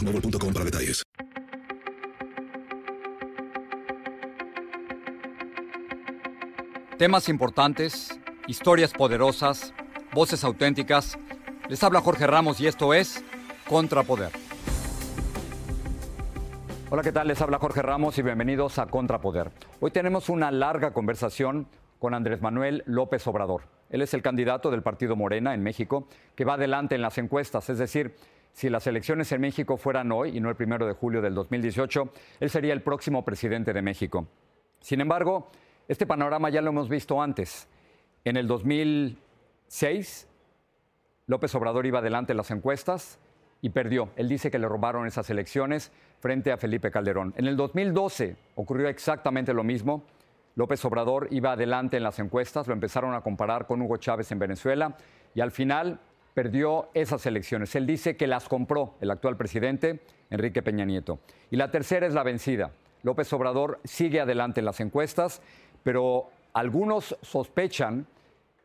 para detalles. Temas importantes, historias poderosas, voces auténticas. Les habla Jorge Ramos y esto es Contrapoder. Hola, ¿qué tal? Les habla Jorge Ramos y bienvenidos a Contrapoder. Hoy tenemos una larga conversación con Andrés Manuel López Obrador. Él es el candidato del partido Morena en México que va adelante en las encuestas, es decir, si las elecciones en México fueran hoy y no el primero de julio del 2018, él sería el próximo presidente de México. Sin embargo, este panorama ya lo hemos visto antes. En el 2006, López Obrador iba adelante en las encuestas y perdió. Él dice que le robaron esas elecciones frente a Felipe Calderón. En el 2012 ocurrió exactamente lo mismo. López Obrador iba adelante en las encuestas, lo empezaron a comparar con Hugo Chávez en Venezuela y al final perdió esas elecciones. Él dice que las compró el actual presidente, Enrique Peña Nieto. Y la tercera es la vencida. López Obrador sigue adelante en las encuestas, pero algunos sospechan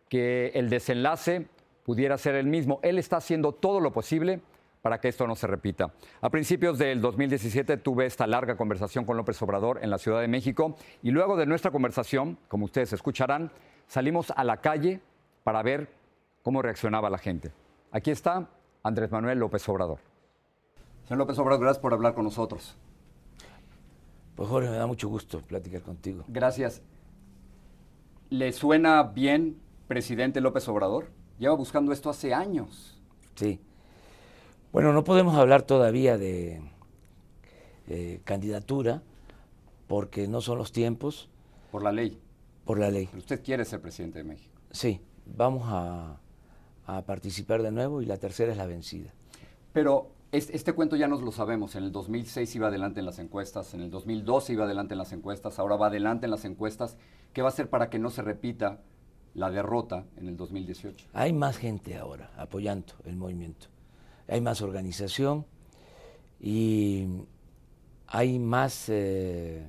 que el desenlace pudiera ser el mismo. Él está haciendo todo lo posible para que esto no se repita. A principios del 2017 tuve esta larga conversación con López Obrador en la Ciudad de México y luego de nuestra conversación, como ustedes escucharán, salimos a la calle para ver cómo reaccionaba la gente. Aquí está Andrés Manuel López Obrador. Señor López Obrador, gracias por hablar con nosotros. Pues Jorge, me da mucho gusto platicar contigo. Gracias. ¿Le suena bien, presidente López Obrador? Lleva buscando esto hace años. Sí. Bueno, no podemos hablar todavía de candidatura porque no son los tiempos. Por la ley. Por la ley. Pero usted quiere ser presidente de México. Sí, vamos a a participar de nuevo y la tercera es la vencida. Pero este, cuento ya nos lo sabemos. En el 2006 iba adelante en las encuestas, en el 2012 iba adelante en las encuestas, ahora va adelante en las encuestas. ¿Qué va a hacer para que no se repita la derrota en el 2018? Hay más gente ahora apoyando el movimiento. Hay más organización y hay más eh,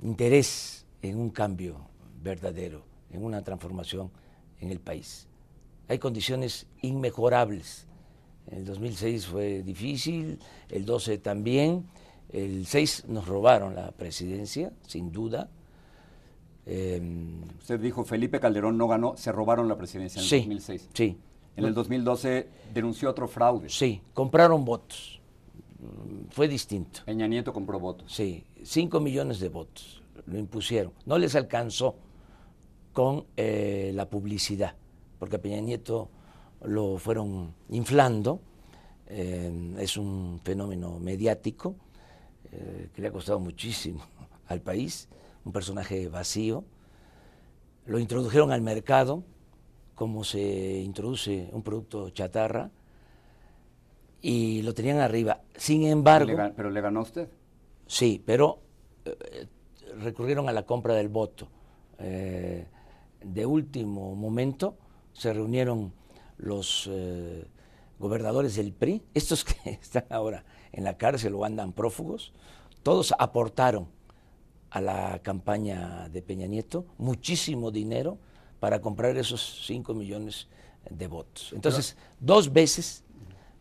interés en un cambio verdadero, en una transformación en el país hay condiciones inmejorables. En el 2006 fue difícil, el 12 también, el 6 nos robaron la presidencia, sin duda. Em, Usted dijo, Felipe Calderón no ganó, se robaron la presidencia en el 2006. Sí. En el 2012 denunció otro fraude. Sí, compraron votos. Fue distinto. Peña Nieto compró votos. Sí, 5 millones de votos. Lo impusieron. No les alcanzó con eh, la publicidad porque Peña Nieto lo fueron inflando eh, es un fenómeno mediático eh, que le ha costado muchísimo al país, un personaje vacío. Lo introdujeron al mercado como se introduce un producto chatarra y lo tenían arriba. Sin embargo... ¿Pero le ganó usted? Sí, pero eh, recurrieron a la compra del voto. de último momento se reunieron los gobernadores del PRI, estos que están ahora en la cárcel o andan prófugos, todos aportaron a la campaña de Peña Nieto muchísimo dinero para comprar esos 5 millones de votos. Entonces, dos veces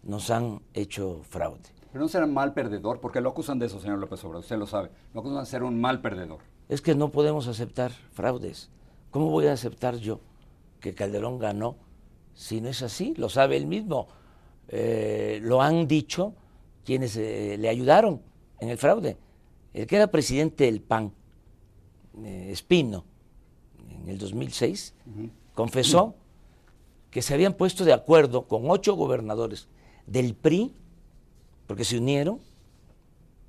nos han hecho fraude. Pero no será mal perdedor, porque lo acusan de eso, señor López Obrador, usted lo sabe. Lo acusan de ser un mal perdedor. Es que no podemos aceptar fraudes. ¿Cómo voy a aceptar yo que Calderón ganó si no es así? Lo sabe él mismo. Eh, lo han dicho quienes eh, le ayudaron en el fraude. El que era presidente del PAN, eh, Espino, en el 2006, confesó que se habían puesto de acuerdo con ocho gobernadores del PRI, porque se unieron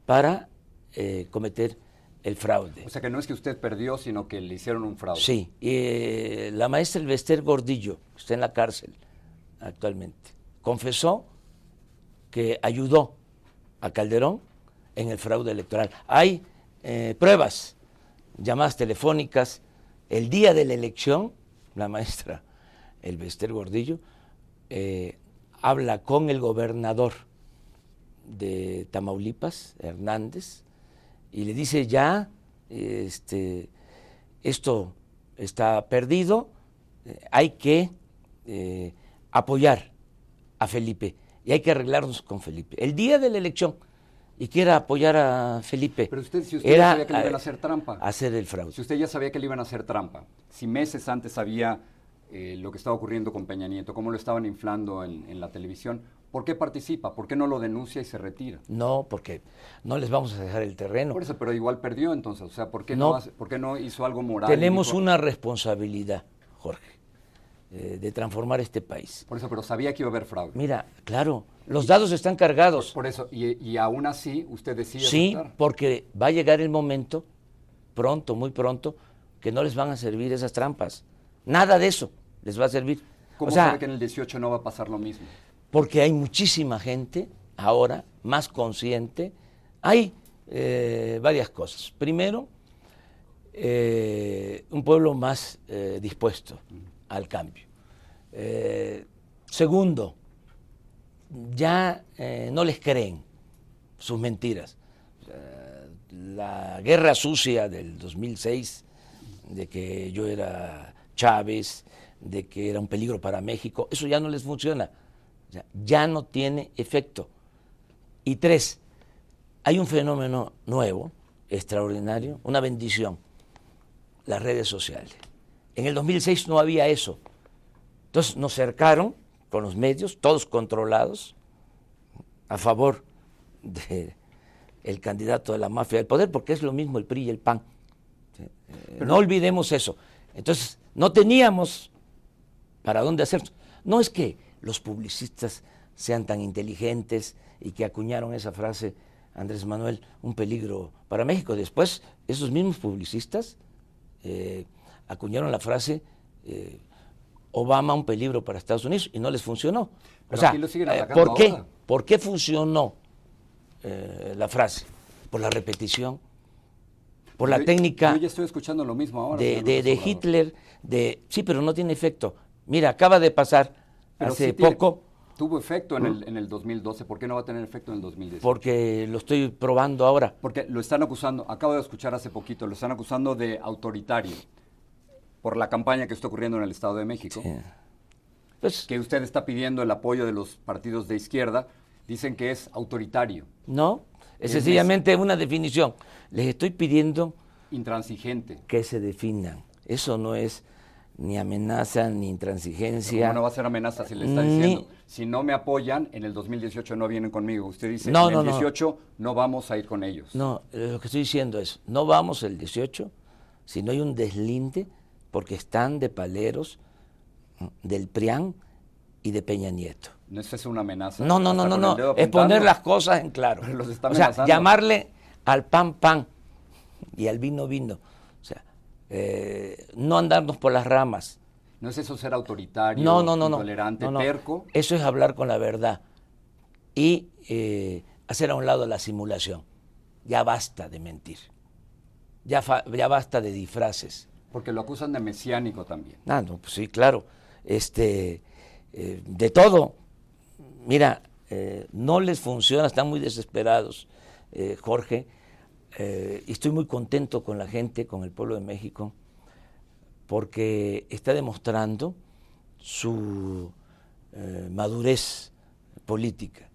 para cometer el fraude. O sea que no es que usted perdió, sino que le hicieron un fraude. Sí, la maestra Elvester Gordillo, que está en la cárcel actualmente, confesó que ayudó a Calderón en el fraude electoral. Hay eh, pruebas, llamadas telefónicas. El día de la elección, la maestra Elvester Gordillo eh, habla con el gobernador de Tamaulipas, Hernández, y le dice ya, este, esto está perdido, eh, hay que apoyar a Felipe y hay que arreglarnos con Felipe. El día de la elección, y quiera apoyar a Felipe. Pero usted, si usted ya sabía que le iban a hacer trampa. Hacer el fraude. Si usted ya sabía que le iban a hacer trampa, si meses antes sabía eh, lo que estaba ocurriendo con Peña Nieto, cómo lo estaban inflando en, la televisión, ¿por qué participa? ¿Por qué no lo denuncia y se retira? No, porque no les vamos a dejar el terreno. Por eso, pero igual perdió entonces. O sea, ¿por qué no, ¿por qué no hizo algo moral? Tenemos una responsabilidad, Jorge. Eh, de transformar este país. Por eso, pero sabía que iba a haber fraude. Mira, claro, los dados están cargados. Por, eso, y, aún así usted decide Sí, porque va a llegar el momento, pronto, muy pronto, que no les van a servir esas trampas. Nada de eso les va a servir. ¿Cómo sabe que en el 18 no va a pasar lo mismo? Porque hay muchísima gente ahora más consciente. Hay eh, varias cosas. Primero, eh, un pueblo más dispuesto al cambio. Eh, segundo, ya eh, no les creen sus mentiras. la guerra sucia del 2006, de que yo era Chávez, de que era un peligro para México, eso ya no les funciona. Ya no tiene efecto. Y tres, hay un fenómeno nuevo, extraordinario, una bendición, las redes sociales. En el 2006 no había eso. Entonces nos cercaron con los medios, todos controlados, a favor del candidato de la mafia del poder, porque es lo mismo el PRI y el PAN. no olvidemos eso. Entonces, no teníamos para dónde hacerlo. No es que los publicistas sean tan inteligentes y que acuñaron esa frase, Andrés Manuel, un peligro para México. Después, esos mismos publicistas eh, acuñaron la frase eh, Obama un peligro para Estados Unidos y no les funcionó. o sea, eh, ¿por qué? ¿Por qué funcionó la frase? Por la repetición, por la técnica. Yo ya estoy escuchando lo mismo ahora. De, Hitler, de sí, pero no tiene efecto. Mira, acaba de pasar hace poco. Tuvo efecto en, el, en el 2012, ¿por qué no va a tener efecto en el 2010? Porque lo estoy probando ahora. Porque lo están acusando, acabo de escuchar hace poquito, lo están acusando de autoritario por la campaña que está ocurriendo en el Estado de México, pues, que usted está pidiendo el apoyo de los partidos de izquierda, dicen que es autoritario. No, es, sencillamente una definición. Les estoy pidiendo... Intransigente. Que se definan. Eso no es ni amenaza ni intransigencia. ¿Cómo no va a ser amenaza si le está diciendo? Si no me apoyan, en el 2018 no vienen conmigo. Usted dice, no, en el 18 no. vamos a ir con ellos. No, lo que estoy diciendo es, no vamos el 18 si no hay un deslinde porque están de paleros del PRIAN y de Peña Nieto. No es una amenaza. No, no, no, no, no. Es poner las cosas en claro. o sea, llamarle al pan pan y al vino vino. Eh, no andarnos por las ramas. No es eso ser autoritario, no, no, no, intolerante, terco. Eso es hablar con la verdad y eh, hacer a un lado la simulación. Ya basta de mentir. Ya, ya basta de disfraces. Porque lo acusan de mesiánico también. Ah, no, pues sí, claro. Este, eh, de todo. Mira, eh, no les funciona, están muy desesperados, Jorge. Y estoy muy contento con la gente, con el pueblo de México, porque está demostrando su madurez política.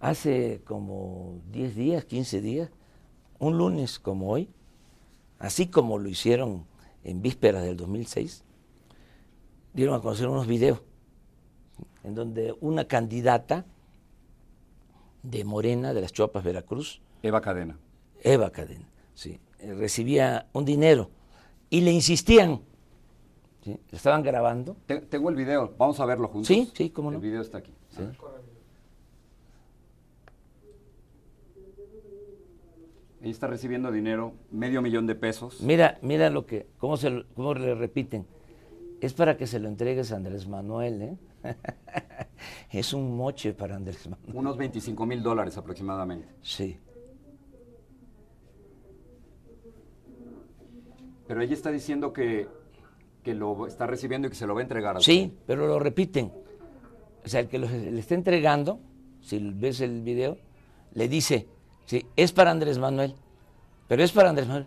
Hace como 10 días, 15 días, un lunes como hoy, así como lo hicieron en vísperas del 2006, dieron a conocer unos videos en donde una candidata de Morena, de las Chopas, Veracruz, Eva Cadena. Eva Cadena, sí, eh, recibía un dinero y le insistían, ¿sí? estaban grabando. Tengo el video, vamos a verlo juntos. Sí, sí, cómo no. El video está aquí. Sí. Ella está recibiendo dinero, medio millón de pesos. Mira, mira lo que, cómo, se, cómo le repiten. Es para que se lo entregues a Andrés Manuel, ¿eh? es un moche para Andrés Manuel. Unos 25 mil dólares aproximadamente. Sí. Pero ella está diciendo que, que lo está recibiendo y que se lo va a entregar a Sí, pero lo repiten. O sea, el que le está entregando, si ves el video, le dice, Sí, es para Andrés Manuel, pero es para Andrés Manuel.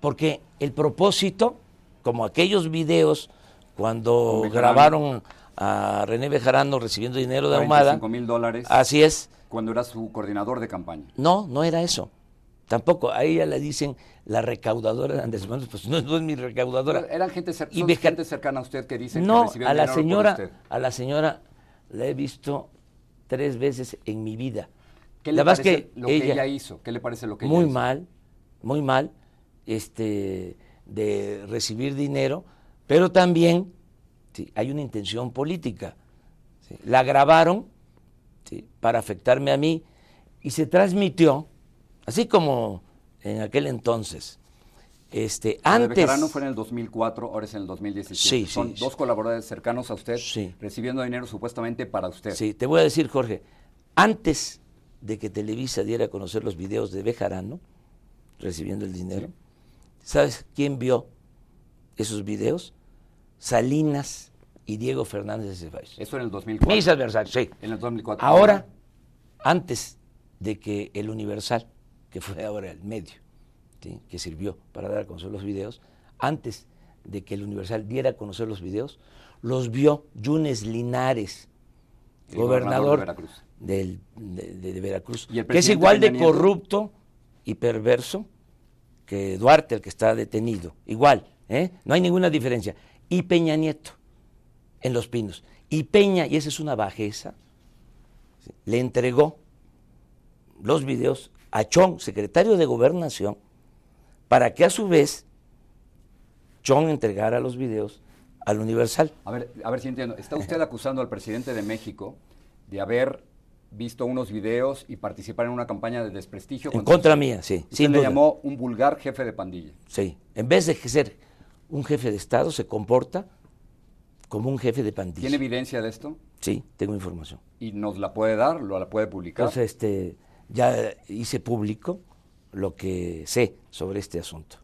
Porque el propósito, como aquellos videos cuando grabaron a René Bejarano recibiendo dinero de Ahumada. mil dólares. Así es. Cuando era su coordinador de campaña. No, no era eso. Tampoco, a ella le dicen la recaudadora de Andrés Manuel, pues no, es mi recaudadora. eran gente, gente cercana a usted que dice no, que recibió a la señora, a la señora la he visto tres veces en mi vida. ¿Qué le parece que lo que ella hizo? ¿Qué le parece lo que muy ella mal, muy mal, este, de recibir dinero, pero también hay una intención política. La grabaron para afectarme a mí y se transmitió, así como en aquel entonces. Este, antes. no fue en el 2004, ahora es en el 2017. Son dos colaboradores cercanos a usted recibiendo dinero supuestamente para usted. Sí, te voy a decir, Jorge, antes de que Televisa diera a conocer los videos de Bejarano recibiendo el dinero. ¿Sabes quién vio esos videos? Salinas y Diego Fernández de Ceballos. Eso en el 2004. Mis adversarios, sí. En el 2004. Ahora, antes de que el Universal, que fue ahora el medio, que sirvió para dar a conocer los videos, antes de que el Universal diera a conocer los videos, los vio Yunes Linares, gobernador, de, Veracruz, que es igual de corrupto y perverso que Duarte, el que está detenido. Igual, ¿eh? no hay ninguna diferencia. Y Peña Nieto, en Los Pinos. Y Peña, y esa es una bajeza, le entregó los videos a Chong, secretario de Gobernación, para que a su vez Chong entregara los videos al Universal. A ver, a ver si entiendo. ¿Está usted acusando al presidente de México de haber visto unos videos y participar en una campaña de desprestigio. En contra mía, sí. Usted le llamó un vulgar jefe de pandilla. Sí. En vez de ser un jefe de Estado, se comporta como un jefe de pandilla. ¿Tiene evidencia de esto? Sí, tengo información. ¿Y nos la puede dar? ¿Lo la puede publicar? Entonces, este, ya hice público lo que sé sobre este asunto.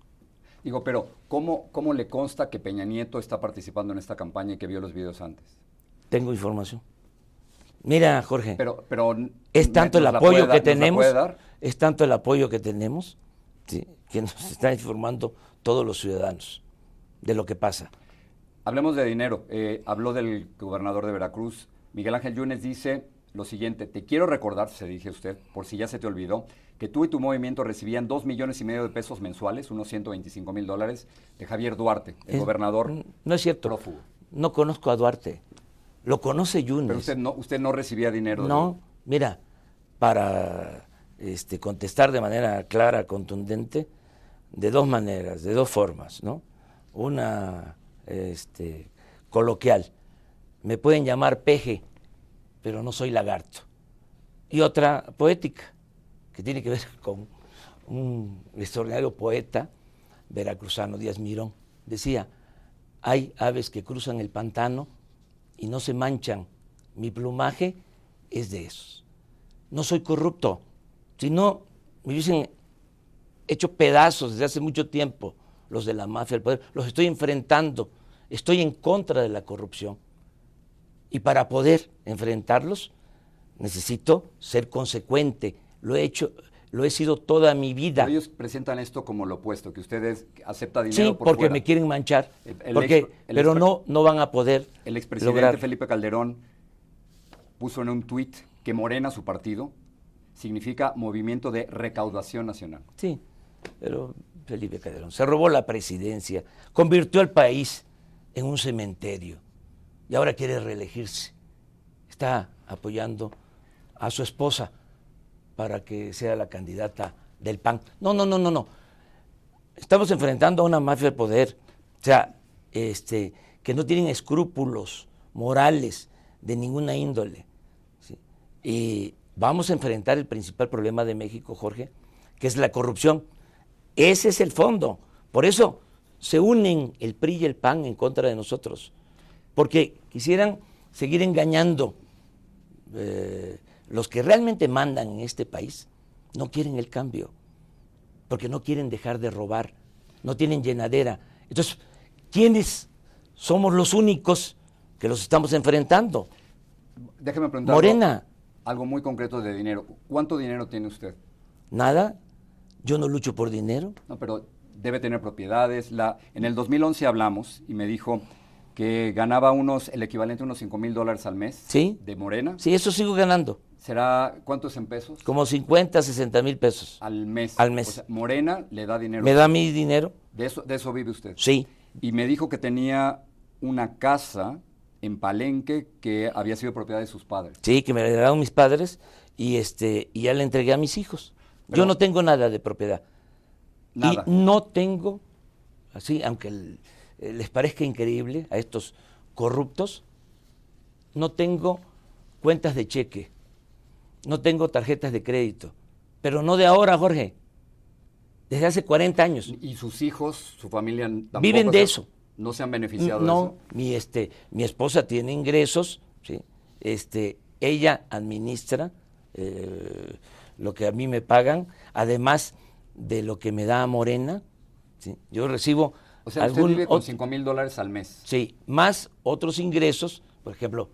Digo, pero ¿cómo, ¿cómo le consta que Peña Nieto está participando en esta campaña y que vio los videos antes? Tengo información. Mira, Jorge, pero, pero es tanto el apoyo que tenemos, es tanto el apoyo que tenemos, que nos están informando todos los ciudadanos de lo que pasa. Hablemos de dinero. Eh, habló del gobernador de Veracruz. Miguel Ángel Yunes dice lo siguiente, te quiero recordar, se dije usted, por si ya se te olvidó, que tú y tu movimiento recibían dos millones y medio de pesos mensuales, unos 125 mil dólares, de Javier Duarte, el gobernador. No es cierto. No conozco a Duarte. Lo conoce Yunes. Pero usted no, usted no recibía dinero. No, mira, para este, contestar de manera clara, contundente, de dos maneras, de dos formas, ¿no? Una este, coloquial. me pueden llamar peje, pero no soy lagarto. Y otra poética, que tiene que ver con un extraordinario poeta veracruzano, Díaz Mirón. Decía, hay aves que cruzan el pantano y no se manchan. Mi plumaje es de esos. No soy corrupto. Si no, me hubiesen hecho pedazos desde hace mucho tiempo los de la mafia del poder. Los estoy enfrentando. Estoy en contra de la corrupción. Y para poder enfrentarlos, necesito ser consecuente. Lo he hecho, lo he sido toda mi vida. ellos presentan esto como lo opuesto, que ustedes aceptan dinero sí, porque me quieren manchar. porque, pero no, no van a poder. El expresidente Felipe Calderón puso en un tuit que Morena, su partido, significa Movimiento de Recaudación Nacional. Sí, pero Felipe Calderón se robó la presidencia, convirtió al país en un cementerio y ahora quiere reelegirse. Está apoyando a su esposa para que sea la candidata del PAN. No, no, no, no, no. Estamos enfrentando a una mafia de poder, o sea, este, que no tienen escrúpulos morales de ninguna índole. Y vamos a enfrentar el principal problema de México, Jorge, que es la corrupción. Ese es el fondo. Por eso se unen el PRI y el PAN en contra de nosotros, porque quisieran seguir engañando. Eh, los que realmente mandan en este país no quieren el cambio, porque no quieren dejar de robar, no tienen llenadera. Entonces, ¿quiénes somos los únicos que los estamos enfrentando? Déjeme preguntar. Morena. Algo muy concreto de dinero. ¿Cuánto dinero tiene usted? Nada. Yo no lucho por dinero. No, pero debe tener propiedades. La, en el 2011 hablamos y me dijo que ganaba unos, el equivalente a unos 5 mil dólares al mes. Sí. De Morena. Sí, eso sigo ganando. ¿Será cuántos en pesos? Como 50, 60 mil pesos. Al mes. Al mes. Morena le da dinero. ¿Me da mi dinero? De eso, de eso vive usted. Sí. Y me dijo que tenía una casa en Palenque que había sido propiedad de sus padres. Sí, que me la heredaron mis padres y este y ya la entregué a mis hijos. Yo no tengo nada de propiedad. Nada. Y no tengo, así, aunque les parezca increíble a estos corruptos, no tengo cuentas de cheque no tengo tarjetas de crédito. Pero no de ahora, Jorge. Desde hace 40 años. ¿Y sus hijos, su familia tampoco Viven de eso. ¿No se han beneficiado no, de eso? mi, este, mi esposa tiene ingresos, ¿sí? este, ella administra eh, lo que a mí me pagan, además de lo que me da Morena. ¿sí? Yo recibo... O sea, usted vive con 5 mil dólares al mes. Sí, más otros ingresos. Por ejemplo,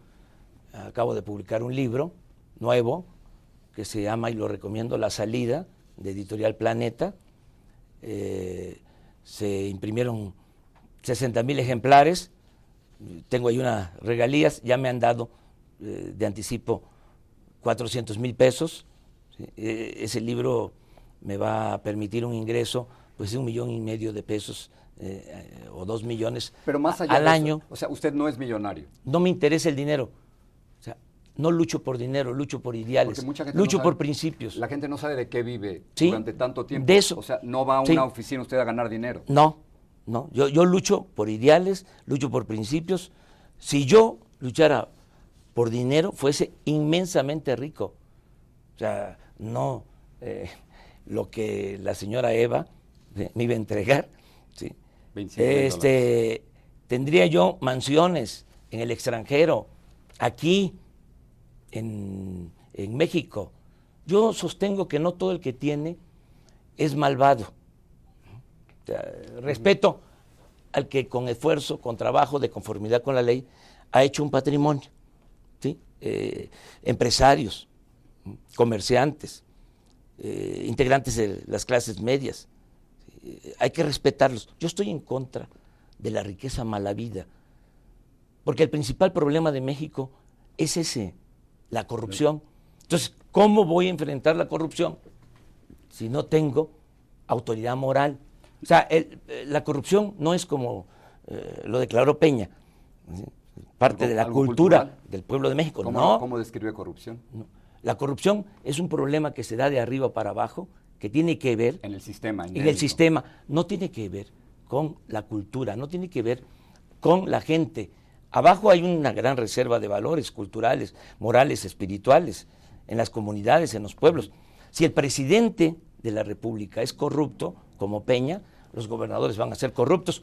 acabo de publicar un libro nuevo que se llama, y lo recomiendo, La Salida, de Editorial Planeta. Eh, se imprimieron 60 mil ejemplares, tengo ahí unas regalías, ya me han dado eh, de anticipo 400 mil pesos. E, ese libro me va a permitir un ingreso pues de un millón y medio de pesos eh, o dos millones Pero más allá al año. o sea, usted no es millonario. No me interesa el dinero no lucho por dinero, lucho por ideales, lucho por principios. La gente no sabe de qué vive durante tanto tiempo. De eso. O sea, no va a una oficina usted a ganar dinero. No, no. Yo, yo lucho por ideales, lucho por principios. Si yo luchara por dinero, fuese inmensamente rico. O sea, no eh, lo que la señora Eva me iba a entregar. ¿sí? Este, tendría yo mansiones en el extranjero, aquí, en, México. Yo sostengo que no todo el que tiene es malvado. respeto al que con esfuerzo, con trabajo, de conformidad con la ley, ha hecho un patrimonio. ¿sí? Eh, empresarios, comerciantes, eh, integrantes de las clases medias. Hay que respetarlos. Yo estoy en contra de la riqueza mala vida, porque el principal problema de México es ese, la corrupción. Entonces, ¿cómo voy a enfrentar la corrupción si no tengo autoridad moral? O sea, eh, la corrupción no es como eh, lo declaró Peña, parte de la cultura del pueblo de México. ¿Cómo, no. ¿Cómo describe corrupción? La corrupción es un problema que se da de arriba para abajo, que tiene que ver... En el sistema. En el sistema. No tiene que ver con la cultura, no tiene que ver con la gente. Abajo hay una gran reserva de valores culturales, morales, espirituales, en las comunidades, en los pueblos. Si el presidente de la República es corrupto, como Peña, los gobernadores van a ser corruptos,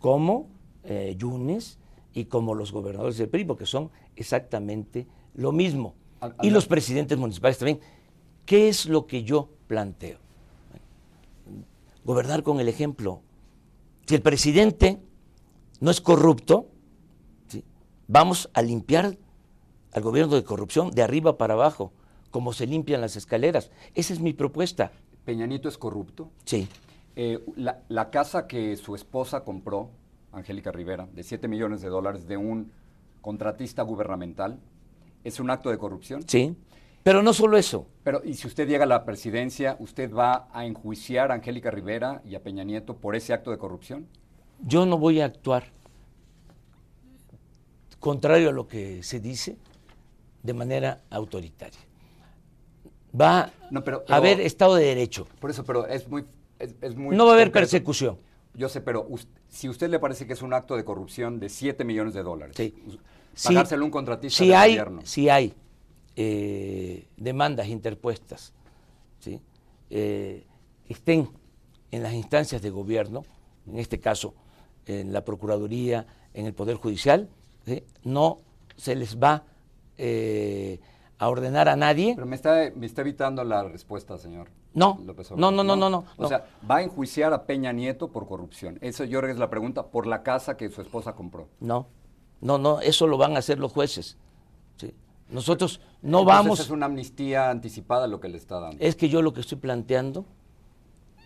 como eh, Yunes y como los gobernadores del PRI, porque son exactamente lo mismo. y los presidentes municipales también. ¿Qué es lo que yo planteo? Gobernar con el ejemplo. Si el presidente no es corrupto, vamos a limpiar al gobierno de corrupción de arriba para abajo, como se limpian las escaleras. Esa es mi propuesta. ¿Peña Nieto es corrupto? Sí. Eh, la, casa que su esposa compró, Angélica Rivera, de 7 millones de dólares de un contratista gubernamental, ¿es un acto de corrupción? Sí. Pero no solo eso. Pero, y si usted llega a la presidencia, ¿usted va a enjuiciar a Angélica Rivera y a Peña Nieto por ese acto de corrupción? Yo no voy a actuar contrario a lo que se dice de manera autoritaria. Va a haber Estado de Derecho. Por eso, pero es muy... no va a haber persecución. Yo sé, pero si a usted le parece que es un acto de corrupción de 7 millones de dólares, sí. pagárselo un contratista si hay, gobierno. Si hay eh, demandas interpuestas ¿sí? Eh, estén en las instancias de gobierno, en este caso en la Procuraduría, en el Poder Judicial, no se les va eh, a ordenar a nadie. Pero me está, me está evitando la respuesta, señor. No, no, no, no, no, no, O sea, va a enjuiciar a Peña Nieto por corrupción. Eso, yo es la pregunta, por la casa que su esposa compró. No, no, no, eso lo van a hacer los jueces. Nosotros no vamos... Es una amnistía anticipada lo que le está dando. Es que yo lo que estoy planteando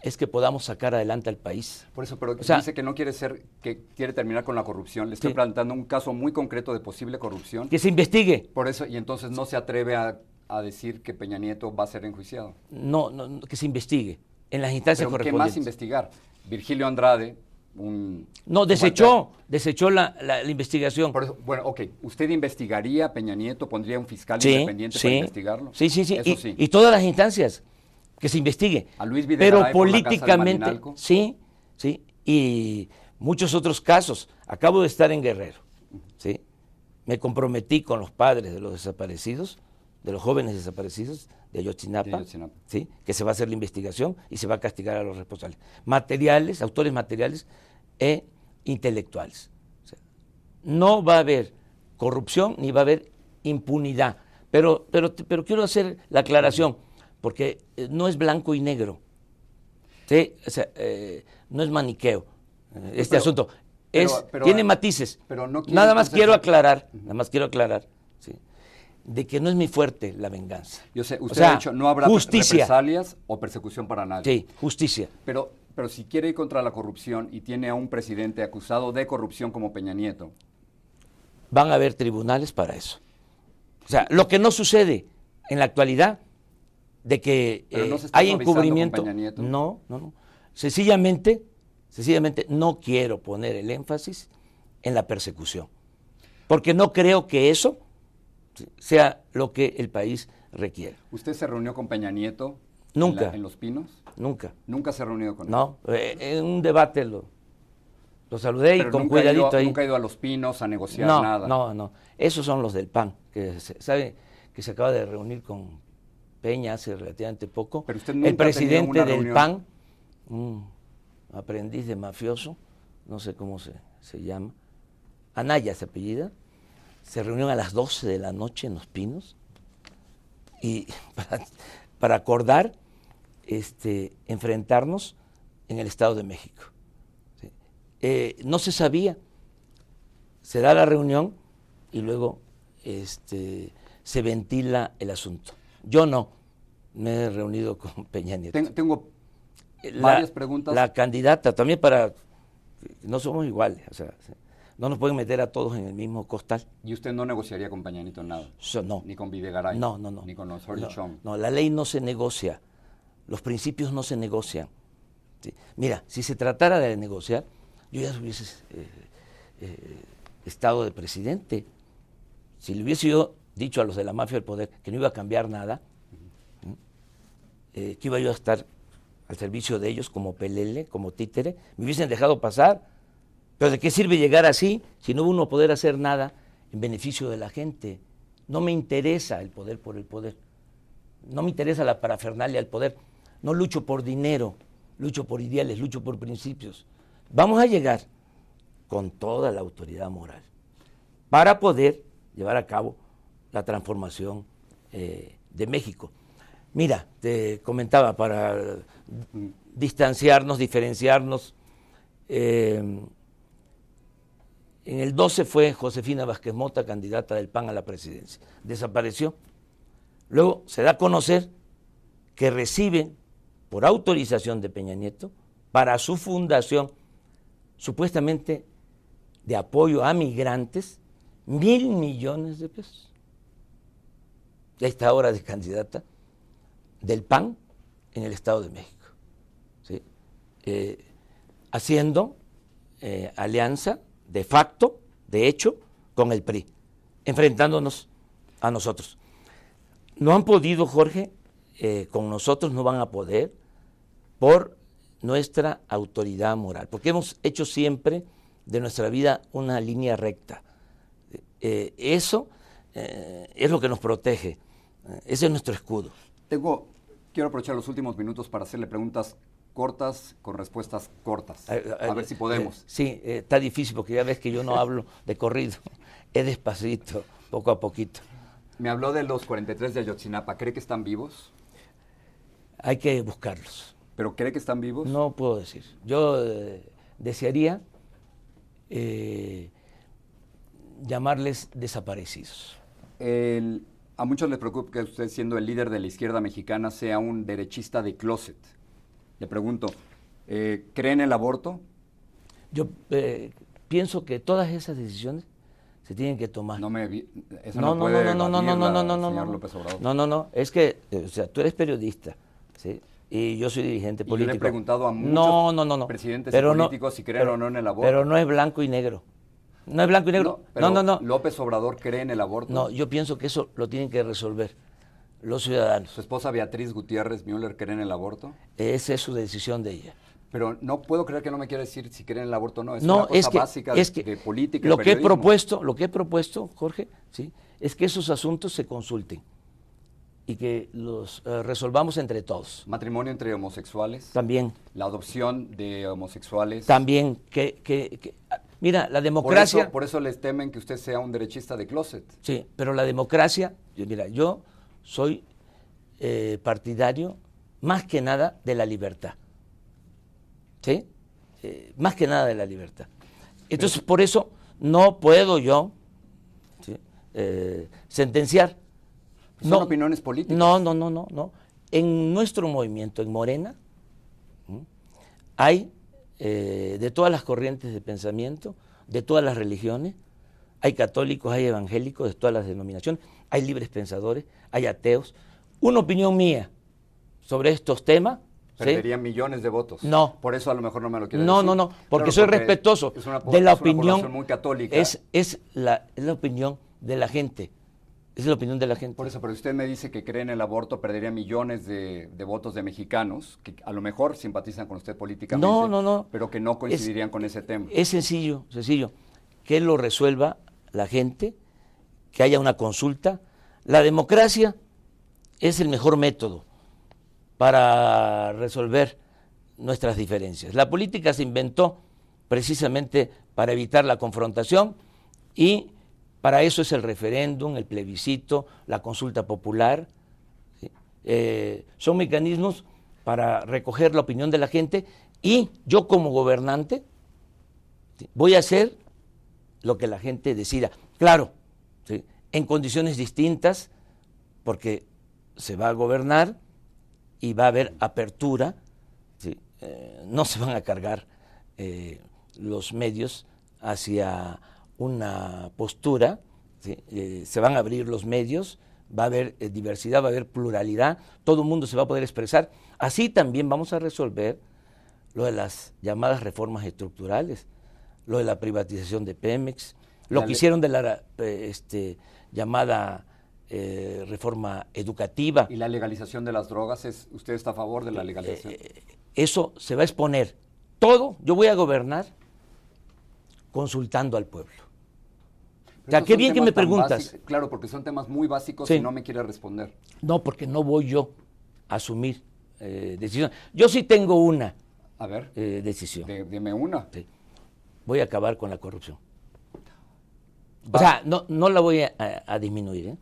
es que podamos sacar adelante al país. Por eso, pero dice que no quiere ser, que quiere terminar con la corrupción. Le estoy planteando un caso muy concreto de posible corrupción. Que se investigue. Por eso, y entonces no se atreve a, decir que Peña Nieto va a ser enjuiciado. No, no, que se investigue en las instancias pero ¿Qué más investigar? Virgilio Andrade, un... No, desechó, desechó la, la, investigación. bueno, ok, ¿usted investigaría a Peña Nieto, pondría un fiscal independiente para investigarlo? Sí, sí, sí. y, todas las instancias, que se investigue. A Luis Pero políticamente, sí, sí, y muchos otros casos. Acabo de estar en Guerrero, sí. Me comprometí con los padres de los desaparecidos, de los jóvenes desaparecidos de Ayotzinapa, ¿sí? que se va a hacer la investigación y se va a castigar a los responsables. Materiales, autores materiales e intelectuales. no va a haber corrupción ni va a haber impunidad. Pero, pero, pero quiero hacer la aclaración, porque eh, no es blanco y negro. ¿sí? Eh, no es maniqueo eh, este asunto. es, tiene matices. Pero no nada más quiero aclarar, nada más quiero aclarar de que no es mi fuerte la venganza. Yo sé, usted ha dicho, no habrá represalias o persecución para nadie. Sí, justicia. Pero, pero si quiere ir contra la corrupción y tiene a un presidente acusado de corrupción como Peña Nieto. Van a haber tribunales para eso. O sea, lo que no sucede en la actualidad, de que eh, hay encubrimiento. No, no, no. Sencillamente, sencillamente no quiero poner el énfasis en la persecución. Porque no creo que eso sea lo que el país requiere. ¿Usted se reunió con Peña Nieto? Nunca. En, Los Pinos? Nunca. ¿Nunca se ha reunido con él? No, eh, en un debate lo, lo saludé y con cuidadito ahí. ¿Nunca ha ido a Los Pinos a negociar nada? No, no. Esos son los del PAN, que se, sabe que se acaba de reunir con Peña hace relativamente poco. Pero usted nunca el presidente del PAN, un aprendiz de mafioso, no sé cómo se, se llama, Anaya se apellida, se reunieron a las 12 de la noche en Los Pinos y para, acordar este, enfrentarnos en el Estado de México. Eh, no se sabía, se da la reunión y luego este, se ventila el asunto. Yo no, me he reunido con Peña Nieto. Tengo, varias preguntas. La candidata, también para, no somos iguales, o sea, no nos pueden meter a todos en el mismo costal. ¿Y usted no negociaría con Pañanito nada? no. Ni con Videgaray. No, no, no. Ni con Osorio no, no, la ley no se negocia. Los principios no se negocian. Mira, si se tratara de negociar, yo ya hubiese eh, eh, estado de presidente. Si le hubiese yo dicho a los de la mafia del poder que no iba a cambiar nada, eh, que iba yo a estar al servicio de ellos como pelele, como títere, me hubiesen dejado pasar Pero ¿de qué sirve llegar así si no uno poder hacer nada en beneficio de la gente? No me interesa el poder por el poder. No me interesa la parafernalia del poder. No lucho por dinero, lucho por ideales, lucho por principios. Vamos a llegar con toda la autoridad moral para poder llevar a cabo la transformación eh, de México. Mira, te comentaba, para distanciarnos, diferenciarnos, eh, en el 12 fue Josefina Vázquez Mota, candidata del PAN a la presidencia. Desapareció. Luego se da a conocer que reciben, por autorización de Peña Nieto, para su fundación, supuestamente de apoyo a migrantes, mil millones de pesos. Está ahora de candidata del PAN en el Estado de México. Eh, haciendo eh, alianza de facto, de hecho, con el PRI, enfrentándonos a nosotros. No han podido, Jorge, eh, con nosotros no van a poder por nuestra autoridad moral, porque hemos hecho siempre de nuestra vida una línea recta. Eh, eso eh, es lo que nos protege, ese es nuestro escudo. Tengo, quiero aprovechar los últimos minutos para hacerle preguntas cortas con respuestas cortas. A, ver si podemos. sí, está difícil porque ya ves que yo no hablo de corrido, es despacito, poco a poquito. Me habló de los 43 de Ayotzinapa. ¿Cree que están vivos? Hay que buscarlos. ¿Pero cree que están vivos? No puedo decir. Yo eh, desearía eh, llamarles desaparecidos. a muchos les preocupa que usted, siendo el líder de la izquierda mexicana, sea un derechista de closet. Le pregunto, eh, ¿cree en el aborto? Yo pienso que todas esas decisiones se tienen que tomar. No me eso no, no, no, no, no, no, no, no, no, no, no, no, no, es que, o sea, tú eres periodista, ¿sí? Y yo soy dirigente político. yo le he preguntado a muchos no, no, no, presidentes políticos si creen o no en el aborto. Pero no es blanco y negro. No es blanco y negro. No, no, no. ¿López Obrador cree en el aborto? No, yo pienso que eso lo tienen que resolver los ciudadanos. ¿Su esposa Beatriz Gutiérrez Müller cree en el aborto? Esa es su decisión de ella. Pero no puedo creer que no me quiera decir si quieren el aborto o no. Es una cosa básica de, política. Lo que he propuesto, lo que he propuesto, Jorge, sí, es que esos asuntos se consulten y que los eh, resolvamos entre todos. Matrimonio entre homosexuales. También. La adopción de homosexuales. También. Que, que, mira, la democracia. Por eso, les temen que usted sea un derechista de closet. Sí, pero la democracia, mira, yo soy eh, partidario más que nada de la libertad. ¿sí? Eh, más que nada de la libertad. Entonces, por eso no puedo yo eh, sentenciar. ¿Son no, opiniones políticas? No, no, no, no, no. En nuestro movimiento, en Morena, hay eh, de todas las corrientes de pensamiento, de todas las religiones, hay católicos, hay evangélicos, de todas las denominaciones, hay libres pensadores, hay ateos. Una opinión mía sobre estos temas Perdería millones de votos. No. Por eso a lo mejor no me lo quiero no, decir. No, no, porque soy respetuoso de la opinión. muy católica. Es, es, la, es la opinión de la gente. Es la opinión de la gente. Por eso, pero usted me dice que cree en el aborto, perdería millones de, votos de mexicanos que a lo mejor simpatizan con usted políticamente. No, no, no. Pero que no coincidirían con ese tema. Es sencillo, sencillo. Que lo resuelva la gente, que haya una consulta. La democracia es el mejor método para resolver nuestras diferencias. La política se inventó precisamente para evitar la confrontación y para eso es el referéndum, el plebiscito, la consulta popular. Eh, son mecanismos para recoger la opinión de la gente y yo como gobernante voy a hacer lo que la gente decida. Claro, en condiciones distintas, porque se va a gobernar y va a haber apertura, eh, no se van a cargar eh, los medios hacia una postura, eh, se van a abrir los medios, va a haber diversidad, va a haber pluralidad, todo el mundo se va a poder expresar. Así también vamos a resolver lo de las llamadas reformas estructurales, lo de la privatización de Pemex, lo que hicieron de la este, llamada eh, reforma educativa. ¿Y la legalización de las drogas? Es, ¿Usted está a favor de la legalización? Eh, eso se va a exponer. Todo, yo voy a gobernar consultando al pueblo. O sea, qué bien que me preguntas. claro, porque son temas muy básicos y no me quiere responder. No, porque no voy yo a asumir eh, decisiones. Yo sí tengo una a ver, eh, decisión. dime una. Voy a acabar con la corrupción. O sea, no, no la voy a, disminuir, ¿eh?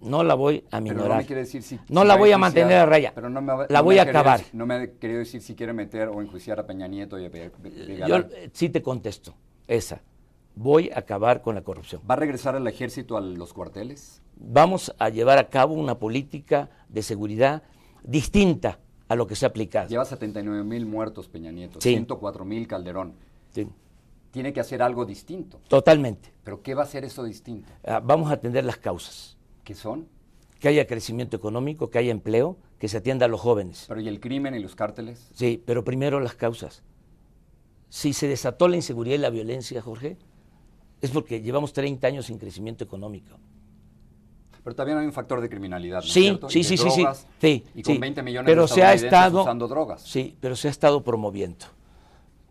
No la voy a minorar. no me quiere decir si... No la voy a mantener a raya. Pero no me, la voy a acabar. no me ha querido decir si quiere meter o enjuiciar a Peña Nieto y a, Yo sí te contesto, esa. Voy a acabar con la corrupción. ¿Va a regresar al ejército a los cuarteles? Vamos a llevar a cabo una política de seguridad distinta a lo que se ha aplicado. Lleva 79 mil muertos Peña Nieto, 104 mil Calderón. Sí. Tiene que hacer algo distinto. Totalmente. ¿Pero qué va a hacer eso distinto? Ah, vamos a atender las causas. ¿Qué son? Que haya crecimiento económico, que haya empleo, que se atienda a los jóvenes. ¿Pero y el crimen y los cárteles? Sí, pero primero las causas. Si se desató la inseguridad y la violencia, Jorge, es porque llevamos 30 años sin crecimiento económico. Pero también hay un factor de criminalidad, ¿no sí, sí, sí, sí, sí, Y con 20 millones pero de se ha estado, usando drogas. Sí, pero se ha estado promoviendo.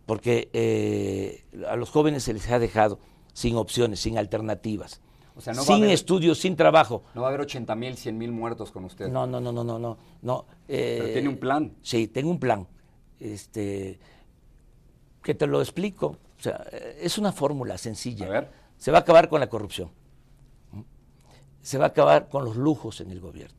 Porque eh, a los jóvenes se les ha dejado sin opciones, sin alternativas. O sea, no sin estudios, sin trabajo. No va a haber 80 mil, 100 mil muertos con usted. No, no, no, no, no, no. no eh, pero tiene un plan. Sí, tengo un plan. Este, que te lo explico. O sea, es una fórmula sencilla. A ver. Se va a acabar con la corrupción se va a acabar con los lujos en el gobierno.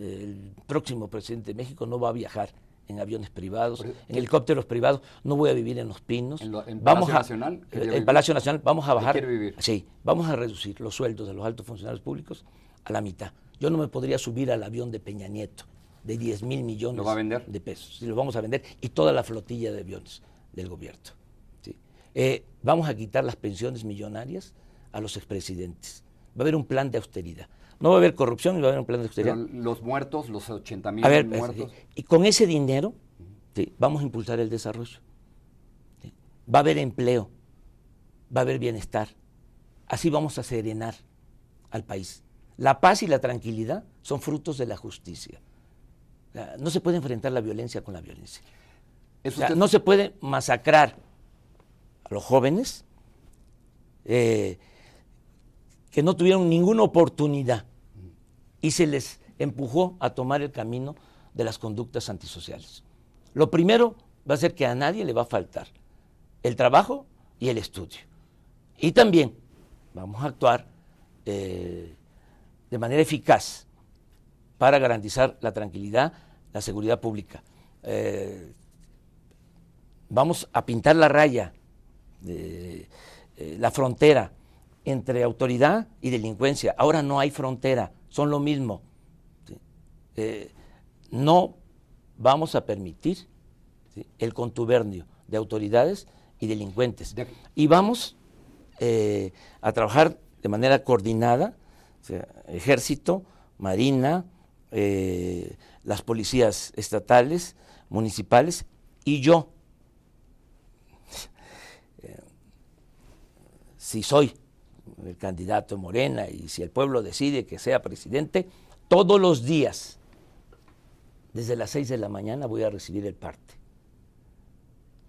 El próximo presidente de México no va a viajar en aviones privados, en helicópteros privados, no voy a vivir en los pinos. ¿En, vamos Palacio a, Nacional? En Palacio Nacional vamos a bajar. Vivir? Sí, vamos a reducir los sueldos de los altos funcionarios públicos a la mitad. Yo no me podría subir al avión de Peña Nieto de 10 mil millones de pesos. Sí, lo vamos a vender y toda la flotilla de aviones del gobierno. Eh, vamos a quitar las pensiones millonarias a los expresidentes va a haber un plan de austeridad. No va a haber corrupción y va a haber un plan de austeridad. los muertos, los 80 mil muertos. Y con ese dinero vamos a impulsar el desarrollo. Va a haber empleo, va a haber bienestar. Así vamos a serenar al país. La paz y la tranquilidad son frutos de la justicia. No se puede enfrentar la violencia con la violencia. no se puede masacrar a los jóvenes. Eh, que no tuvieron ninguna oportunidad y se les empujó a tomar el camino de las conductas antisociales. Lo primero va a ser que a nadie le va a faltar el trabajo y el estudio. Y también vamos a actuar eh, de manera eficaz para garantizar la tranquilidad, la seguridad pública. Eh, vamos a pintar la raya, eh, la frontera entre autoridad y delincuencia. Ahora no hay frontera, son lo mismo. Eh, no vamos a permitir el contubernio de autoridades y delincuentes. Y vamos eh, a trabajar de manera coordinada, ejército, marina, eh, las policías estatales, municipales y yo. si soy el candidato Morena y si el pueblo decide que sea presidente, todos los días, desde las 6 de la mañana, voy a recibir el parte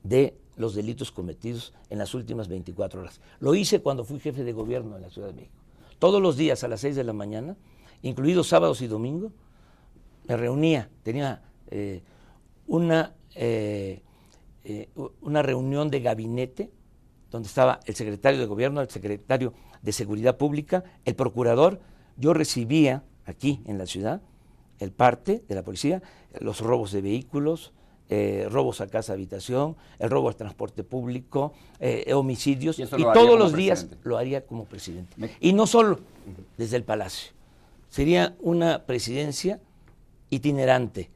de los delitos cometidos en las últimas 24 horas. Lo hice cuando fui jefe de gobierno en la Ciudad de México. Todos los días a las 6 de la mañana, incluidos sábados y domingos, me reunía, tenía eh, una, eh, eh, una reunión de gabinete donde estaba el secretario de gobierno, el secretario de Seguridad Pública, el procurador, yo recibía aquí en la ciudad el parte de la policía, los robos de vehículos, eh, robos a casa habitación, el robo al transporte público, eh, homicidios, y, todos los días lo haría como presidente. Y no solo desde el Palacio, sería una presidencia itinerante.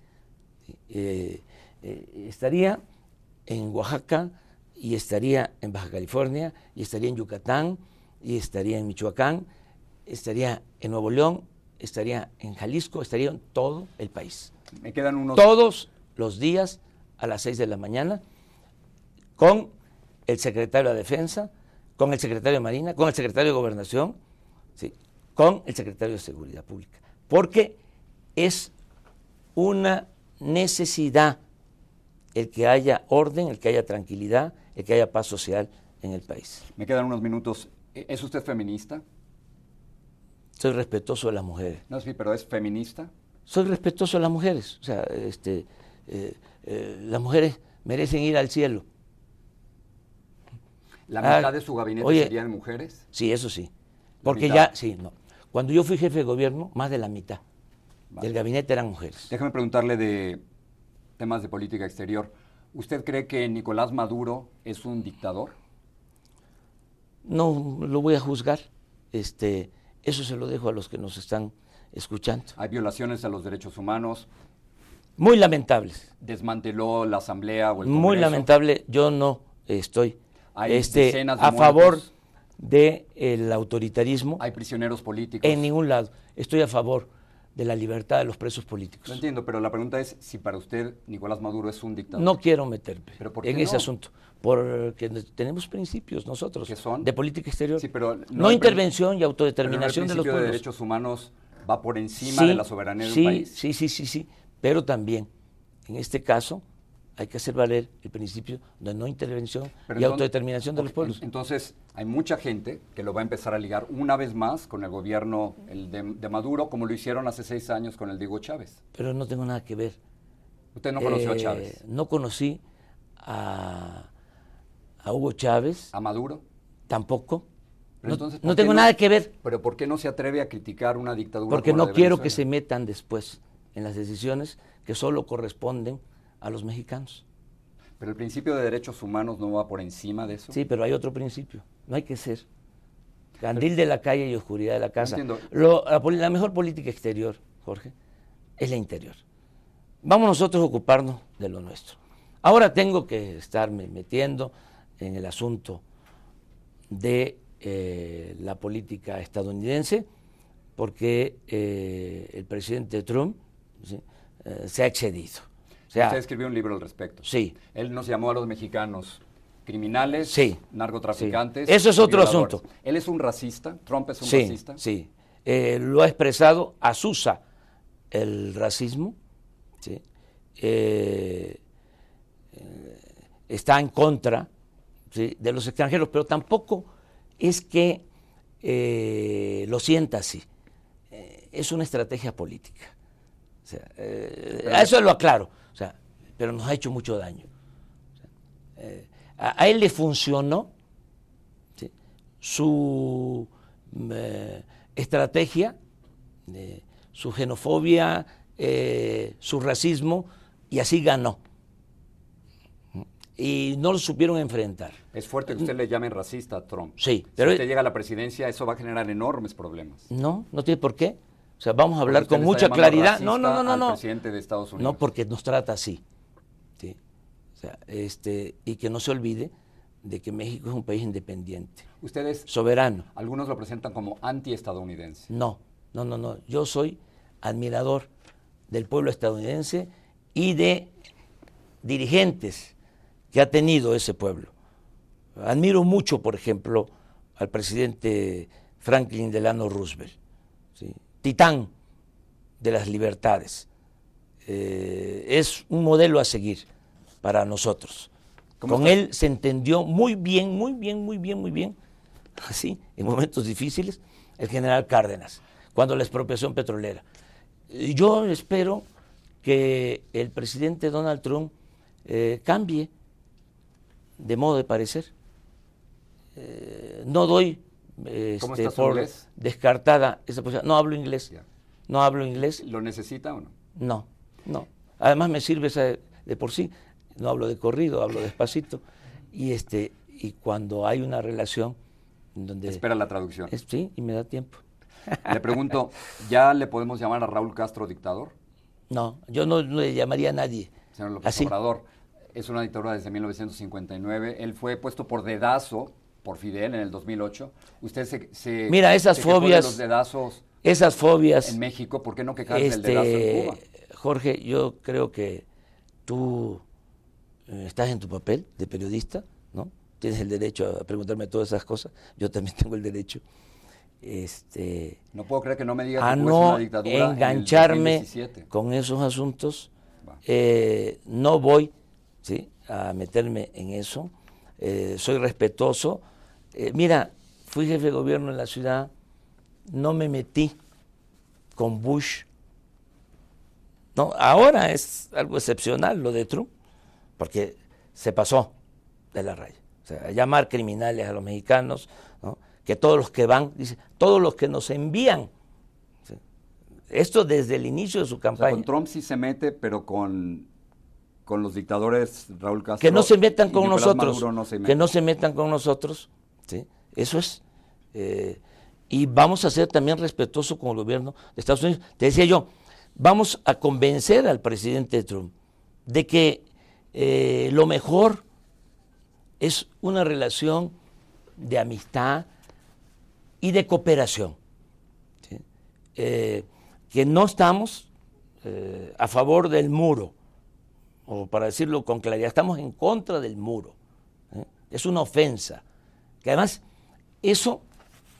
Eh, estaría en Oaxaca y estaría en Baja California y estaría en Yucatán y estaría en Michoacán, estaría en Nuevo León, estaría en Jalisco, estaría en todo el país. Me quedan unos... Todos los días a las 6 de la mañana con el secretario de Defensa, con el secretario de Marina, con el secretario de Gobernación, ¿sí? con el secretario de Seguridad Pública. Porque es una necesidad el que haya orden, el que haya tranquilidad, el que haya paz social en el país. Me quedan unos minutos. ¿E-, ¿Es usted feminista? Soy respetuoso de las mujeres. No, sí, pero ¿es feminista? Soy respetuoso de las mujeres. O sea, este, eh, eh, las mujeres merecen ir al cielo. ¿La Ah, mitad de su gabinete oye, serían mujeres? Sí, eso sí. Porque ya, sí, no. Cuando yo fui jefe de gobierno, más de la mitad del gabinete eran mujeres. Déjame preguntarle de temas de política exterior. ¿Usted cree que Nicolás Maduro es un dictador? No lo voy a juzgar. Este, eso se lo dejo a los que nos están escuchando. Hay violaciones a los derechos humanos, Muy lamentables. desmanteló la Asamblea o el Muy Congreso. lamentable. Yo no estoy Hay este, de a favor del autoritarismo Hay prisioneros políticos. en ningún lado. Estoy a favor de la libertad de los presos políticos. Lo entiendo, pero la pregunta es si para usted Nicolás Maduro es un dictador. No quiero meterme ¿Pero en ese asunto, porque tenemos principios nosotros ¿Qué son? de política exterior. Sí, pero no, intervención y Pero autodeterminación el de los principio de pueblos. derechos humanos va por encima Sí, de la soberanía de sí, un país. Sí, sí, sí, sí. Pero también, en este caso, hay que hacer valer el principio de no intervención Pero y entonces- autodeterminación de los pueblos. en- Entonces, hay mucha gente que lo va a empezar a ligar una vez más con el gobierno el de, de Maduro, como lo hicieron hace seis años con el de Hugo Chávez. Pero no tengo nada que ver. Usted no conoció a Eh, Chávez. No conocí a, a Hugo Chávez, ¿A Maduro? tampoco. Pero No, entonces, no ¿por qué tengo nada que ver, Pero ¿por qué no se atreve a criticar una dictadura porque como la no de quiero que se metan después en las decisiones que solo corresponden a los mexicanos. Pero el principio de derechos humanos no va por encima de eso. Sí, pero hay otro principio. No hay que ser. Candil de la calle y oscuridad de la casa. Lo- la, mejor política exterior, Jorge, es la interior. Vamos nosotros a ocuparnos de lo nuestro. Ahora tengo que estarme metiendo en el asunto de eh, la política estadounidense porque eh, el presidente Trump ¿sí? eh, se ha excedido. O sea, Usted escribió un libro al respecto. sí, Él nos llamó a los mexicanos criminales, Sí, narcotraficantes. sí. Eso es otro asunto. Él es un racista, Trump es un sí, racista. Sí, Eh, lo ha expresado, asusa el racismo, ¿sí? Eh, eh, está en contra ¿sí? de los extranjeros, pero tampoco es que lo sienta así. Es una estrategia política. O sea, a eso lo aclaro, pero nos ha hecho mucho daño. Eh, a, a él le funcionó ¿sí? su mm, eh, estrategia, eh, su xenofobia, eh, su racismo, y así ganó. Y no lo supieron enfrentar. Es fuerte que usted le llame racista a Trump. Sí, pero si usted llega a la presidencia, eso va a generar enormes problemas. No, no tiene por qué. O sea, vamos a hablar con mucha claridad. No, no, no, no, al no. presidente de Estados Unidos. No, porque nos trata así. ¿Sí? O sea, este, y que no se olvide de que México es un país independiente, Ustedes, soberano. algunos lo presentan como anti-estadounidense. No, no, no, no. Yo soy admirador del pueblo estadounidense y de dirigentes que ha tenido ese pueblo. Admiro mucho, por ejemplo, al presidente Franklin Delano Roosevelt, ¿sí? titán de las libertades. Eh, es un modelo a seguir para nosotros. ¿Cómo Con está? él se entendió muy bien, muy bien, muy bien, muy bien, así, en momentos difíciles, el general Cárdenas, cuando la expropiación petrolera. Yo espero que el presidente Donald Trump eh, cambie de modo de parecer. Eh, no doy eh, ¿Cómo este, por inglés? descartada esa posibilidad. No hablo inglés. No hablo inglés. ¿Lo necesita o no? No, no. Además me sirve esa de, de por sí. No hablo de corrido, hablo despacito. Y este y cuando hay una relación donde Espera la traducción. es- sí y me da tiempo. Le pregunto, ¿ya le podemos llamar a Raúl Castro dictador? No, yo no, no le llamaría a nadie. Señor López Así. Obrador, es una dictadura desde 1959. Él fue puesto por dedazo por Fidel en el 2008. Usted se, se- Mira, esas se fobias- los dedazos Esas fobias. en México, ¿por qué no quejarse del dedazo en este, Cuba? Jorge, yo creo que tú estás en tu papel de periodista, ¿no? Tienes el derecho a preguntarme todas esas cosas. Yo también tengo el derecho. Este, No puedo creer que no me diga a que no una dictadura engancharme 2017. con esos asuntos. Eh, no voy ¿sí? a meterme en eso. eh, soy respetuoso. Eh, mira, fui jefe de gobierno en la ciudad, no me metí con Bush. No, ahora es algo excepcional lo de Trump, porque se pasó de la raya. O sea, llamar criminales a los mexicanos, que todos los que van, dice, todos los que nos envían. Esto desde el inicio de su campaña. con Trump sí se mete, pero con, con los dictadores Raúl Castro. Que no se metan con nosotros. que no se metan con nosotros. ¿sí? Eso es. Eh, y vamos a ser también respetuosos con el gobierno de Estados Unidos. Te decía yo, vamos a convencer al presidente Trump de que eh, lo mejor es una relación de amistad y de cooperación. Eh, que no estamos eh, a favor del muro, o para decirlo con claridad, estamos en contra del muro. Es una ofensa. Que además, eso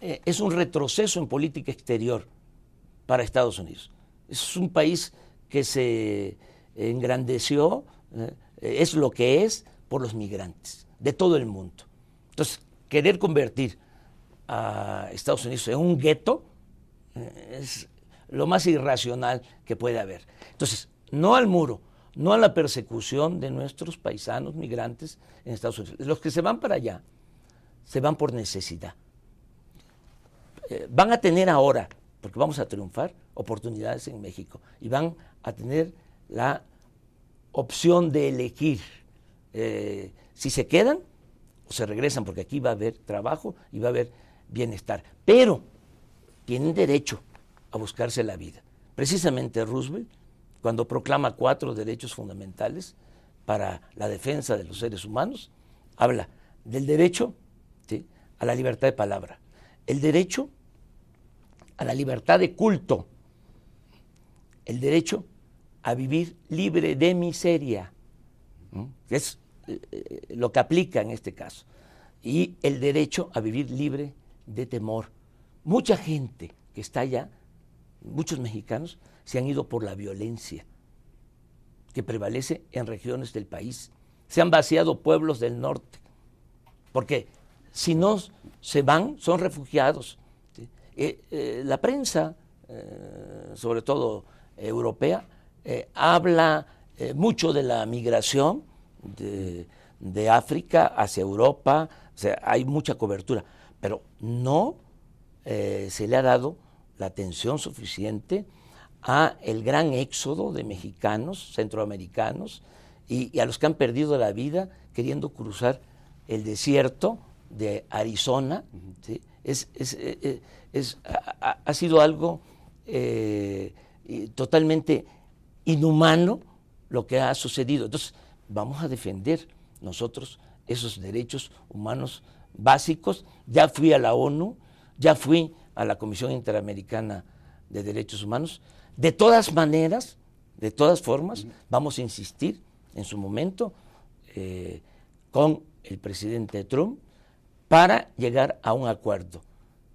es un retroceso en política exterior para Estados Unidos. Es un país que se engrandeció, es lo que es por los migrantes de todo el mundo. Entonces, querer convertir a Estados Unidos en un gueto eh, es lo más irracional que puede haber. Entonces, no al muro, no a la persecución de nuestros paisanos migrantes en Estados Unidos. Los que se van para allá, se van por necesidad. Eh, van a tener ahora, porque vamos a triunfar, oportunidades en México y van a tener la opción de elegir eh, si se quedan o se regresan, porque aquí va a haber trabajo y va a haber bienestar. Pero tienen derecho a buscarse la vida. Precisamente Roosevelt, cuando proclama cuatro derechos fundamentales para la defensa de los seres humanos, habla del derecho a la libertad de palabra, el derecho a la libertad de culto, el derecho a vivir libre de miseria, que es eh, lo que aplica en este caso, y el derecho a vivir libre de temor. Mucha gente que está allá, muchos mexicanos, se han ido por la violencia que prevalece en regiones del país. Se han vaciado pueblos del norte, porque si no se van, son refugiados. Eh, eh, la prensa, sobre todo europea, habla mucho de la migración, de, África hacia Europa, o sea, hay mucha cobertura, pero no eh, se le ha dado la atención suficiente a el gran éxodo de mexicanos, centroamericanos y, a los que han perdido la vida queriendo cruzar el desierto de Arizona. es, eh, eh, ha, sido algo totalmente inhumano lo que ha sucedido. Entonces, vamos a defender nosotros esos derechos humanos básicos. Ya fui a la ONU, ya fui a la Comisión Interamericana de Derechos Humanos. De todas maneras, de todas formas, vamos a insistir en su momento eh, con el presidente Trump para llegar a un acuerdo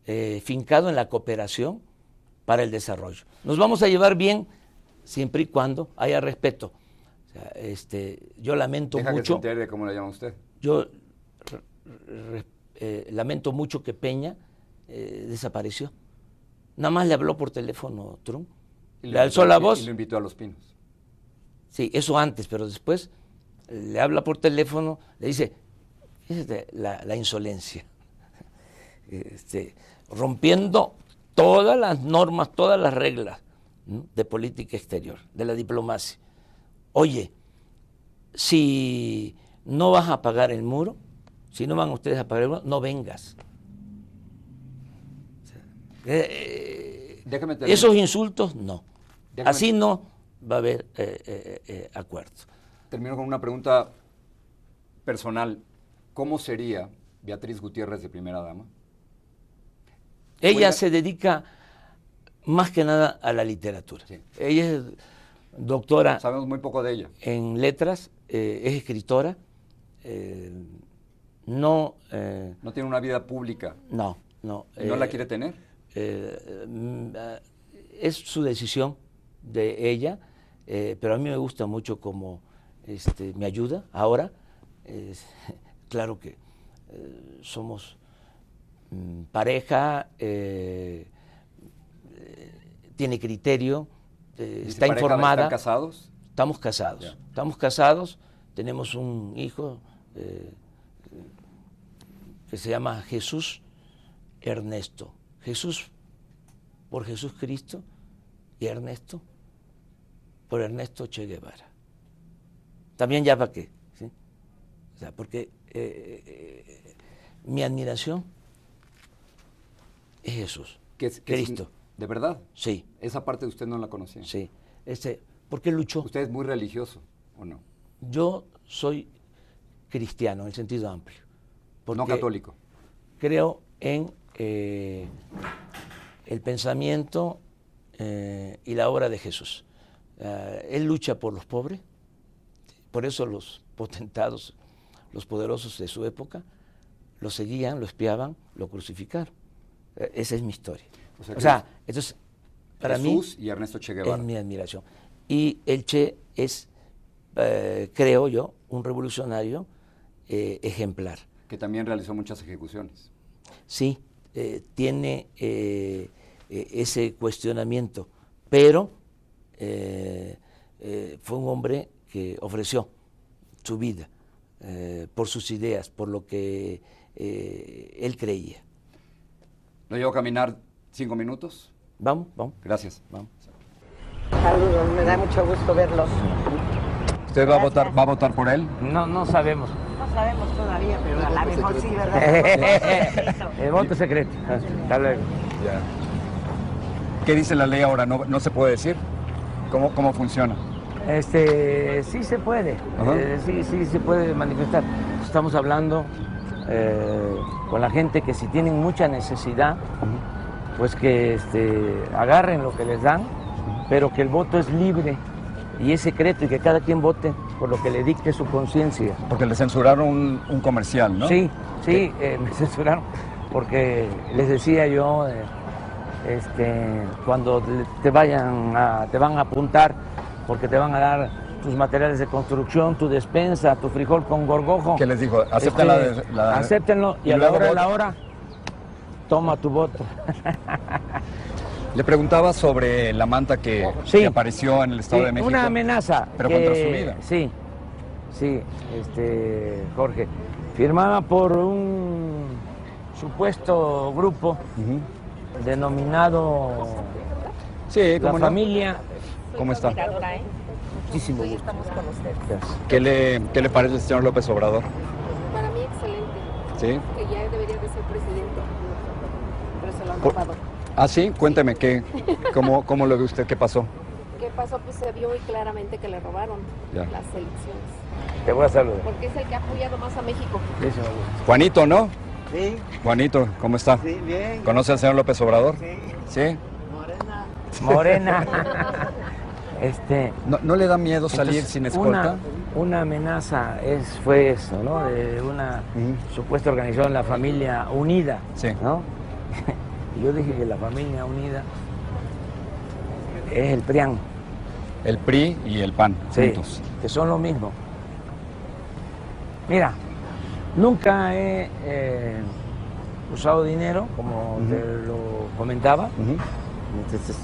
eh, fincado en la cooperación para el desarrollo. Nos vamos a llevar bien siempre y cuando haya respeto este, yo lamento mucho. Que cómo le llama usted. Yo eh, lamento mucho que Peña eh, desapareció. Nada más le habló por teléfono Trump. le alzó la voz. Y lo invitó a los pinos. Sí, eso antes, pero después le habla por teléfono, le dice, fíjate la, la insolencia, este, rompiendo todas las normas, todas las reglas de política exterior, de la diplomacia oye, si no vas a pagar el muro, si no van ustedes a pagar el muro, no vengas. Eh, esos insultos, no. Así no va a haber eh, eh, acuerdo. Termino con una pregunta personal. ¿Cómo sería Beatriz Gutiérrez de primera dama? Ella se dedica más que nada a la literatura. Ella es doctora. Sabemos muy poco de ella. En letras, eh, es escritora. Eh, no. Eh, no tiene una vida pública. No, no. ¿No la quiere tener? Es su decisión de ella, pero a mí me gusta mucho como este, me ayuda ahora. claro que somos mm, pareja, eh, tiene criterio, está informada. ¿Están casados? Estamos casados. Estamos casados, tenemos un hijo que se llama Jesús Ernesto. Jesús por Jesús Cristo y Ernesto por Ernesto Che Guevara. También ya para qué. ¿sí? O sea, porque eh, eh, mi admiración es Jesús, ¿Qué es, Cristo. ¿De verdad? Sí. Esa parte de usted no la conocía. Sí. Este, ¿Por qué luchó? ¿Usted es muy religioso o no? Yo soy cristiano en el sentido amplio. no católico. Creo en eh, el pensamiento y la obra de Jesús. él lucha por los pobres, por eso los potentados, los poderosos de su época, lo seguían, lo espiaban, lo crucificaron. Esa es mi historia. O sea, entonces, para Jesús y Ernesto Che Guevara. Es mi admiración. Y el Che es, eh, creo yo, un revolucionario eh, ejemplar. Que también realizó muchas ejecuciones. Sí, eh, tiene ese cuestionamiento, pero fue un hombre que ofreció su vida por sus ideas, por lo que él creía. ¿Lo llevo a caminar cinco minutos? Vamos, vamos. Gracias. Vamos. Saludos, me da mucho gusto verlos. ¿Usted va a votar, va a votar por él? No, no sabemos. No sabemos todavía, pero a lo mejor sí, ¿verdad? El voto secreto. Hasta luego. ¿Qué dice la ley ahora? ¿No, no se puede decir? ¿Cómo, cómo funciona? Este, sí se puede, eh, sí, sí se puede manifestar. Estamos hablando eh, con la gente que si tienen mucha necesidad, pues que este, agarren lo que les dan, pero que el voto es libre y es secreto y que cada quien vote por lo que le dicte su conciencia. Porque le censuraron un, comercial, ¿no? Sí, sí, eh, me censuraron porque les decía yo, este, cuando te vayan a, te van a apuntar porque te van a dar tus materiales de construcción, tu despensa, tu frijol con gorgojo. ¿Qué les dijo? Acepten este, la, Acéptenlo y, a la hora de la hora, toma tu voto. Le preguntaba sobre la manta que, apareció en el Estado de México. Una amenaza. Pero contra su vida. Sí, sí, este, Jorge. Firmada por un supuesto grupo denominado sí, La Familia ¿Cómo está? ¿eh? Muchísimo gusto. Estamos con usted. ¿Qué le, ¿Qué le parece el señor López Obrador? Para mí excelente. ¿Sí? Que ya debería de ser presidente. Ah, sí, cuénteme, ¿qué, cómo, ¿cómo lo ve usted? ¿Qué pasó? ¿Qué pasó? Pues se vio muy claramente que le robaron las elecciones. Te voy a saludar. Porque es el que ha apoyado más a México. Juanito, ¿no? Sí. Juanito, ¿cómo está? Sí, bien. ¿Conoce al señor López Obrador? Sí. ¿Sí? Morena. Morena. Este, ¿No, le da miedo salir sin escolta? Una, amenaza es, fue eso, ¿no? De una supuesta organización, la familia unida. Sí. ¿no? Yo dije que la familia unida es el PRIAN. El PRI y el PAN, sí, que son lo mismo. Mira, nunca he eh, usado dinero, como te lo comentaba. Esta es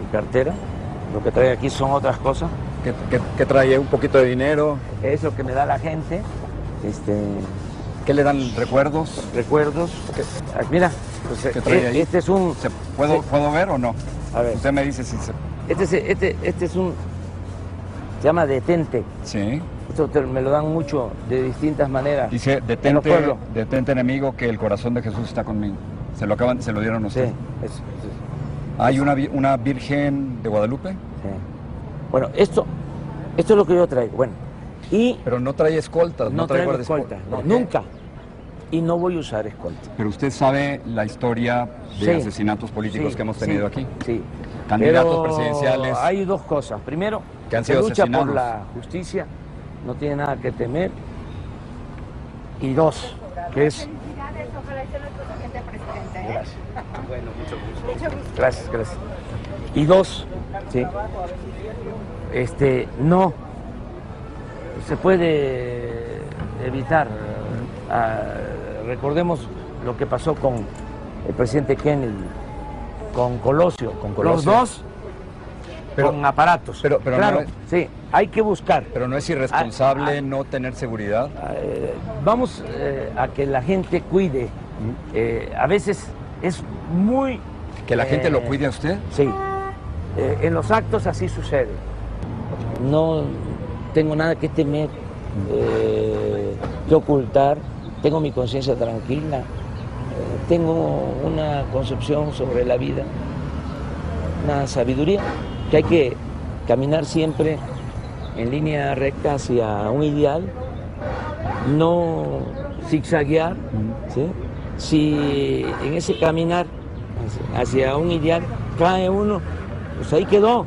mi cartera. Lo que trae aquí son otras cosas. ¿Qué, trae? ¿Un poquito de dinero? Eso que me da la gente. Este, ¿Qué le dan? ¿Recuerdos? Recuerdos. Ah, mira, pues, ¿Qué trae eh, este es un... ¿puedo, ¿Puedo ver o no? A ver. Usted me dice si se... Este es, este, este es un... Se llama detente. Sí. Esto me lo dan mucho de distintas maneras. Dice, detente, detente enemigo que el corazón de Jesús está conmigo. Se lo acaban, se lo dieron a usted. Sí, eso, ¿Hay una, una Virgen de Guadalupe? Sí. Bueno, esto, esto es lo que yo traigo. Bueno, y... Pero no trae escoltas, no, no trae escoltas. No, nunca. Y no voy a usar escoltas. Pero usted sabe la historia de asesinatos políticos que hemos tenido aquí. Sí. Candidatos presidenciales. Hay dos cosas. Primero, que han sido se lucha por la justicia, no tiene nada que temer. Y dos, que es Gracias. Bueno, mucho gusto. Gracias, gracias. Y dos, ¿sí? Este, no se puede evitar. Ah, recordemos lo que pasó con el presidente Kennedy, con Colosio, Con los Colosio. dos Pero- con aparatos. pero- pero claro, no es- sí, hay que buscar. Pero no es irresponsable Ah, ah. no tener seguridad. Eh, vamos eh, a que la gente cuide. Eh, a veces es muy... Que la gente lo cuide a usted. Sí. En los actos así sucede. No tengo nada que temer, eh, que ocultar. Tengo mi conciencia tranquila. eh, tengo una concepción sobre la vida, una sabiduría, que hay que caminar siempre en línea recta hacia un ideal, no zigzaguear, ¿sí? Si en ese caminar hacia un ideal cae uno, pues ahí quedó.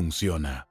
funciona.